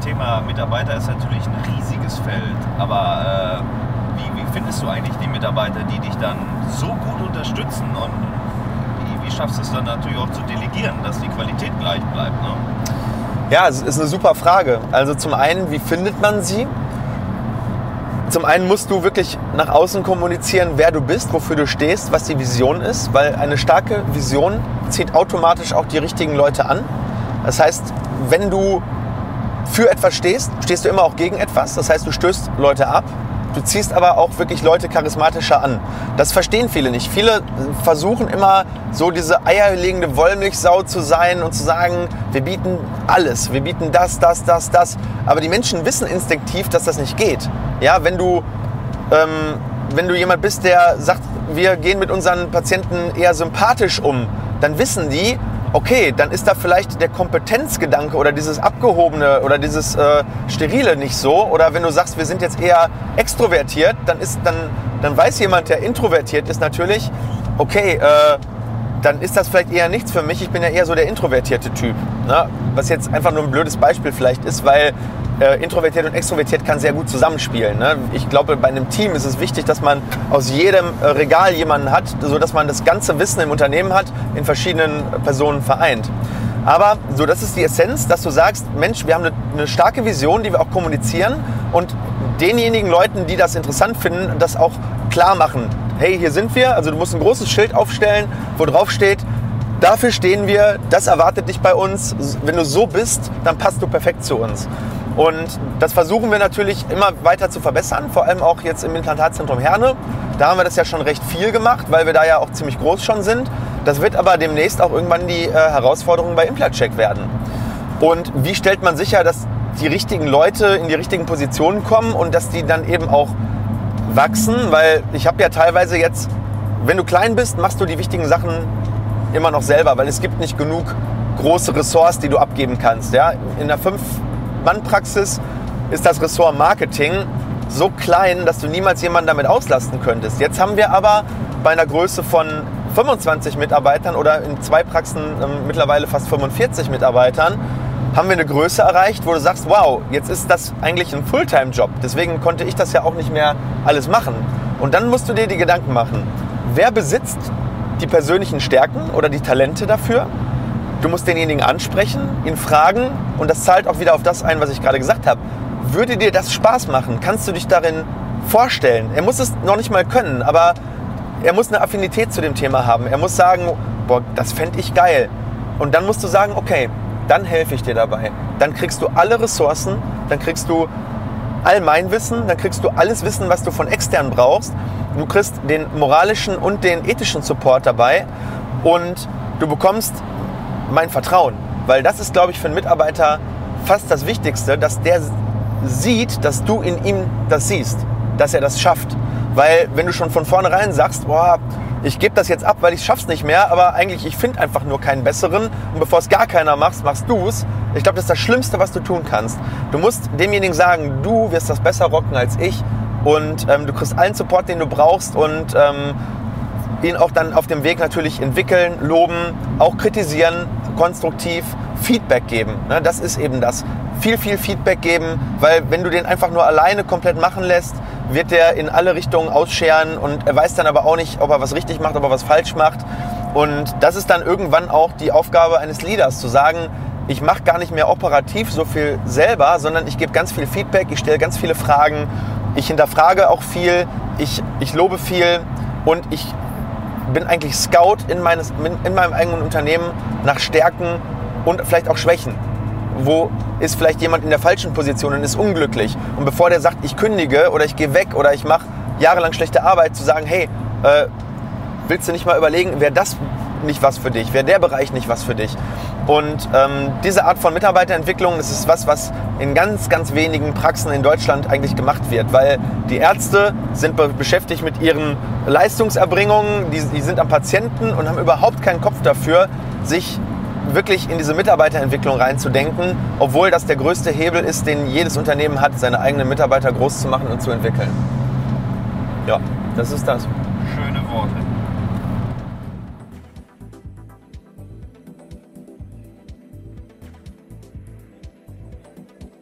Thema Mitarbeiter ist natürlich ein riesiges Feld, aber äh, wie, wie, findest du eigentlich die Mitarbeiter, die dich dann so gut unterstützen und wie, wie schaffst du es dann natürlich auch zu delegieren, dass die Qualität gleich bleibt? Ne? Ja, es ist eine super Frage. Also zum einen, wie findet man sie? Zum einen musst du wirklich nach außen kommunizieren, wer du bist, wofür du stehst, was die Vision ist, weil eine starke Vision zieht automatisch auch die richtigen Leute an. Das heißt, wenn du für etwas stehst, stehst du immer auch gegen etwas. Das heißt, du stößt Leute ab. Du ziehst aber auch wirklich Leute charismatischer an. Das verstehen viele nicht. Viele versuchen immer so diese eierlegende Wollmilchsau zu sein und zu sagen, wir bieten alles, wir bieten das, das, das, das. Aber die Menschen wissen instinktiv, dass das nicht geht. Ja, wenn du, ähm, wenn du jemand bist, der sagt, wir gehen mit unseren Patienten eher sympathisch um, dann wissen die, okay, dann ist da vielleicht der Kompetenzgedanke oder dieses Abgehobene oder dieses äh, Sterile nicht so. Oder wenn du sagst, wir sind jetzt eher extrovertiert, dann, ist, dann, dann weiß jemand, der introvertiert ist natürlich, okay, äh, dann ist das vielleicht eher nichts für mich. Ich bin ja eher so der introvertierte Typ. Ne? Was jetzt einfach nur ein blödes Beispiel vielleicht ist, weil äh, introvertiert und extrovertiert kann sehr gut zusammenspielen. Ne? Ich glaube, bei einem Team ist es wichtig, dass man aus jedem äh, Regal jemanden hat, sodass man das ganze Wissen im Unternehmen hat, in verschiedenen Personen vereint. Aber so, das ist die Essenz, dass du sagst, Mensch, wir haben eine, eine starke Vision, die wir auch kommunizieren und denjenigen Leuten, die das interessant finden, das auch klar machen. Hey, hier sind wir. Also du musst ein großes Schild aufstellen, wo drauf steht, dafür stehen wir, das erwartet dich bei uns. Wenn du so bist, dann passt du perfekt zu uns. Und das versuchen wir natürlich immer weiter zu verbessern, vor allem auch jetzt im Implantatzentrum Herne. Da haben wir das ja schon recht viel gemacht, weil wir da ja auch ziemlich groß schon sind. Das wird aber demnächst auch irgendwann die äh, Herausforderung bei Implatcheck werden. Und wie stellt man sicher, dass die richtigen Leute in die richtigen Positionen kommen und dass die dann eben auch wachsen? Weil ich habe ja teilweise jetzt, wenn du klein bist, machst du die wichtigen Sachen immer noch selber, weil es gibt nicht genug große Ressorts, die du abgeben kannst. Ja? In der 5 Mannpraxis ist das Ressort Marketing so klein, dass du niemals jemanden damit auslasten könntest. Jetzt haben wir aber bei einer Größe von 25 Mitarbeitern oder in zwei Praxen ähm, mittlerweile fast 45 Mitarbeitern, haben wir eine Größe erreicht, wo du sagst, wow, jetzt ist das eigentlich ein Fulltime-Job. Deswegen konnte ich das ja auch nicht mehr alles machen. Und dann musst du dir die Gedanken machen, wer besitzt die persönlichen Stärken oder die Talente dafür Du musst denjenigen ansprechen, ihn fragen und das zahlt auch wieder auf das ein, was ich gerade gesagt habe. Würde dir das Spaß machen? Kannst du dich darin vorstellen? Er muss es noch nicht mal können, aber er muss eine Affinität zu dem Thema haben. Er muss sagen, boah, das fände ich geil. Und dann musst du sagen, okay, dann helfe ich dir dabei. Dann kriegst du alle Ressourcen, dann kriegst du all mein Wissen, dann kriegst du alles Wissen, was du von extern brauchst. Du kriegst den moralischen und den ethischen Support dabei und du bekommst mein Vertrauen. Weil das ist, glaube ich, für einen Mitarbeiter fast das Wichtigste, dass der sieht, dass du in ihm das siehst, dass er das schafft. Weil wenn du schon von vornherein sagst, boah, ich gebe das jetzt ab, weil ich schaff's nicht mehr, aber eigentlich ich finde einfach nur keinen besseren und bevor es gar keiner macht, machst du es. Ich glaube, das ist das Schlimmste, was du tun kannst. Du musst demjenigen sagen, du wirst das besser rocken als ich und ähm, du kriegst allen Support, den du brauchst und ähm, ihn auch dann auf dem Weg natürlich entwickeln, loben, auch kritisieren, konstruktiv Feedback geben. Ne, das ist eben das. Viel, viel Feedback geben, weil wenn du den einfach nur alleine komplett machen lässt, wird der in alle Richtungen ausscheren und er weiß dann aber auch nicht, ob er was richtig macht, ob er was falsch macht. Und das ist dann irgendwann auch die Aufgabe eines Leaders, zu sagen, ich mache gar nicht mehr operativ so viel selber, sondern ich gebe ganz viel Feedback, ich stelle ganz viele Fragen, ich hinterfrage auch viel, ich, ich lobe viel und ich bin eigentlich Scout in, meines, in meinem eigenen Unternehmen nach Stärken und vielleicht auch Schwächen. Wo ist vielleicht jemand in der falschen Position und ist unglücklich? Und bevor der sagt, ich kündige oder ich gehe weg oder ich mache jahrelang schlechte Arbeit, zu sagen, hey, äh, willst du nicht mal überlegen, wäre das nicht was für dich, wäre der Bereich nicht was für dich? Und ähm, diese Art von Mitarbeiterentwicklung, ist was, was in ganz, ganz wenigen Praxen in Deutschland eigentlich gemacht wird, weil die Ärzte sind beschäftigt mit ihren Leistungserbringungen, die, die sind am Patienten und haben überhaupt keinen Kopf dafür, sich wirklich in diese Mitarbeiterentwicklung reinzudenken, obwohl das der größte Hebel ist, den jedes Unternehmen hat, seine eigenen Mitarbeiter groß zu machen und zu entwickeln. Ja, das ist das. Schöne Worte.